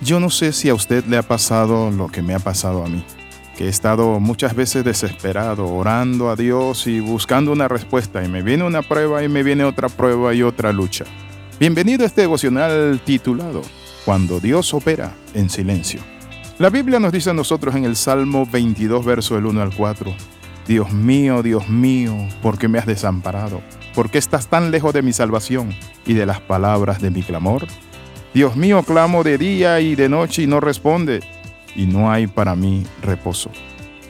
Yo no sé si a usted le ha pasado lo que me ha pasado a mí, que he estado muchas veces desesperado, orando a Dios y buscando una respuesta, y me viene una prueba y me viene otra prueba y otra lucha. Bienvenido a este devocional titulado Cuando Dios opera en silencio. La Biblia nos dice a nosotros en el Salmo 22, verso del 1 al 4, Dios mío, Dios mío, ¿por qué me has desamparado? ¿Por qué estás tan lejos de mi salvación y de las palabras de mi clamor? Dios mío, clamo de día y de noche y no responde, y no hay para mí reposo.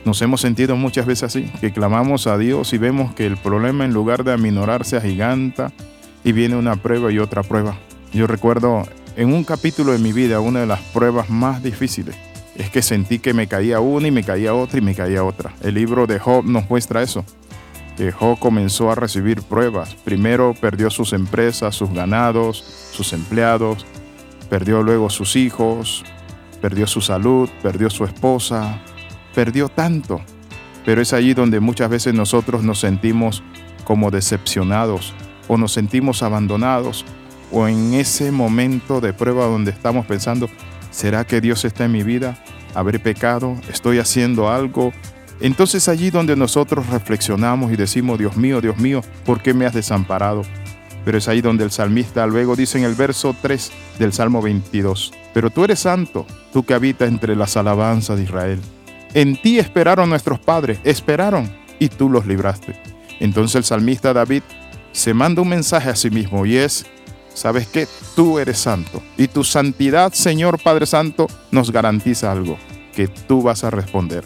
Nos hemos sentido muchas veces así, que clamamos a Dios y vemos que el problema en lugar de aminorarse agiganta y viene una prueba y otra prueba. Yo recuerdo en un capítulo de mi vida una de las pruebas más difíciles. Es que sentí que me caía una y me caía otra y me caía otra. El libro de Job nos muestra eso. Que Job comenzó a recibir pruebas. Primero perdió sus empresas, sus ganados, sus empleados, Perdió luego sus hijos, perdió su salud, perdió su esposa, perdió tanto. Pero es allí donde muchas veces nosotros nos sentimos como decepcionados o nos sentimos abandonados o en ese momento de prueba donde estamos pensando, ¿será que Dios está en mi vida? ¿Habré pecado? ¿Estoy haciendo algo? Entonces allí donde nosotros reflexionamos y decimos, Dios mío, Dios mío, ¿por qué me has desamparado? Pero es ahí donde el salmista luego dice en el verso 3 del Salmo 22, Pero tú eres santo, tú que habitas entre las alabanzas de Israel. En ti esperaron nuestros padres, esperaron y tú los libraste. Entonces el salmista David se manda un mensaje a sí mismo y es, ¿sabes qué? Tú eres santo y tu santidad, Señor Padre Santo, nos garantiza algo, que tú vas a responder.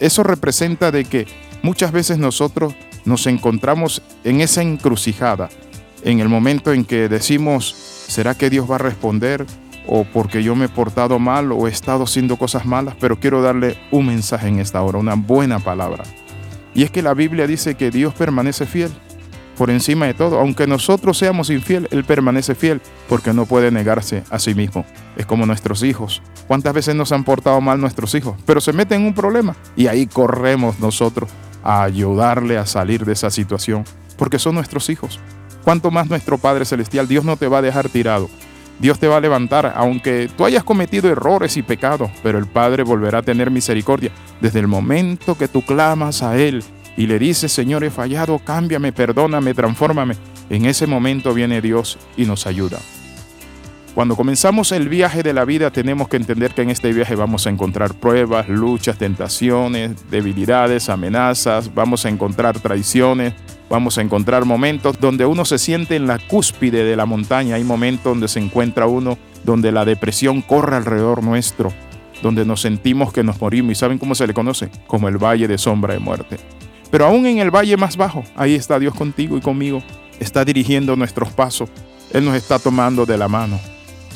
Eso representa de que muchas veces nosotros nos encontramos en esa encrucijada en el momento en que decimos, ¿será que Dios va a responder? O porque yo me he portado mal o he estado haciendo cosas malas, pero quiero darle un mensaje en esta hora, una buena palabra. Y es que la Biblia dice que Dios permanece fiel por encima de todo. Aunque nosotros seamos infieles, Él permanece fiel porque no puede negarse a sí mismo. Es como nuestros hijos. ¿Cuántas veces nos han portado mal nuestros hijos? Pero se meten en un problema y ahí corremos nosotros a ayudarle a salir de esa situación porque son nuestros hijos. ¿Cuánto más nuestro Padre Celestial? Dios no te va a dejar tirado. Dios te va a levantar, aunque tú hayas cometido errores y pecados, pero el Padre volverá a tener misericordia. Desde el momento que tú clamas a Él y le dices, Señor, he fallado, cámbiame, perdóname, transfórmame, en ese momento viene Dios y nos ayuda. Cuando comenzamos el viaje de la vida tenemos que entender que en este viaje vamos a encontrar pruebas, luchas, tentaciones, debilidades, amenazas, vamos a encontrar traiciones, Vamos a encontrar momentos donde uno se siente en la cúspide de la montaña. Hay momentos donde se encuentra uno donde la depresión corre alrededor nuestro, donde nos sentimos que nos morimos. ¿Y saben cómo se le conoce? Como el valle de sombra de muerte. Pero aún en el valle más bajo, ahí está Dios contigo y conmigo. Está dirigiendo nuestros pasos. Él nos está tomando de la mano.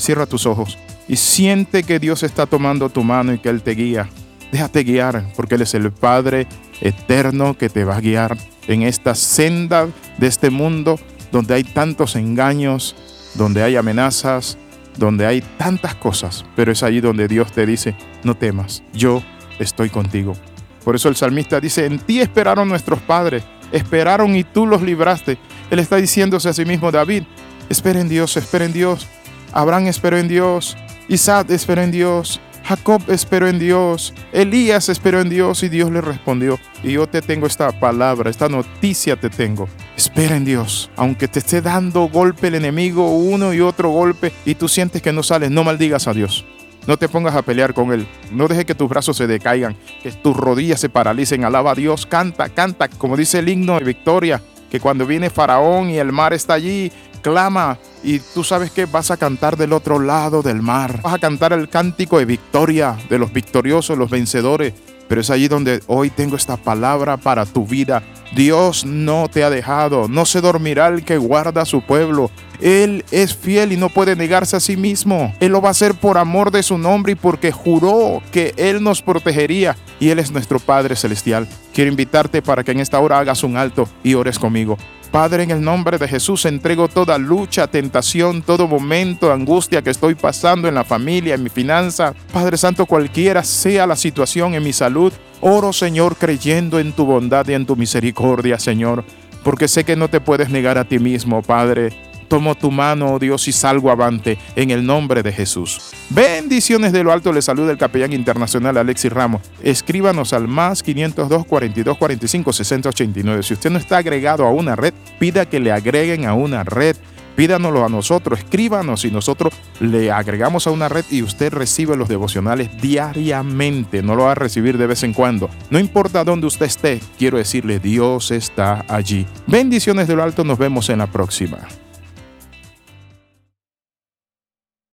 Cierra tus ojos y siente que Dios está tomando tu mano y que Él te guía. Déjate guiar porque Él es el Padre eterno que te va a guiar en esta senda de este mundo donde hay tantos engaños, donde hay amenazas, donde hay tantas cosas, pero es allí donde Dios te dice, no temas, yo estoy contigo. Por eso el salmista dice, en ti esperaron nuestros padres, esperaron y tú los libraste. Él está diciéndose a sí mismo, David, espera en Dios, espera en Dios. Abraham esperó en Dios, Isaac esperó en Dios, Jacob esperó en Dios, Elías esperó en Dios y Dios le respondió. Y yo te tengo esta palabra, esta noticia te tengo. Espera en Dios, aunque te esté dando golpe el enemigo, uno y otro golpe, y tú sientes que no sales, no maldigas a Dios. No te pongas a pelear con Él. No dejes que tus brazos se decaigan, que tus rodillas se paralicen. Alaba a Dios, canta, canta, como dice el himno de victoria, que cuando viene Faraón y el mar está allí, clama y tú sabes que vas a cantar del otro lado del mar. Vas a cantar el cántico de victoria de los victoriosos, los vencedores. Pero es allí donde hoy tengo esta palabra para tu vida. Dios no te ha dejado, no se dormirá el que guarda a su pueblo. Él es fiel y no puede negarse a sí mismo. Él lo va a hacer por amor de su nombre y porque juró que Él nos protegería. Y Él es nuestro Padre Celestial. Quiero invitarte para que en esta hora hagas un alto y ores conmigo. Padre, en el nombre de Jesús entrego toda lucha, tentación, todo momento angustia que estoy pasando en la familia, en mi finanza. Padre Santo, cualquiera sea la situación en mi salud, oro Señor creyendo en tu bondad y en tu misericordia, Señor, porque sé que no te puedes negar a ti mismo, Padre. Tomo tu mano, oh Dios, y salgo avante en el nombre de Jesús. Bendiciones de lo alto, le saluda el capellán internacional Alexis Ramos. Escríbanos al más 502 42 45 60 89. Si usted no está agregado a una red, pida que le agreguen a una red pídanoslo a nosotros, escríbanos y nosotros le agregamos a una red y usted recibe los devocionales diariamente, no lo va a recibir de vez en cuando. No importa dónde usted esté, quiero decirle, Dios está allí. Bendiciones de lo alto, nos vemos en la próxima.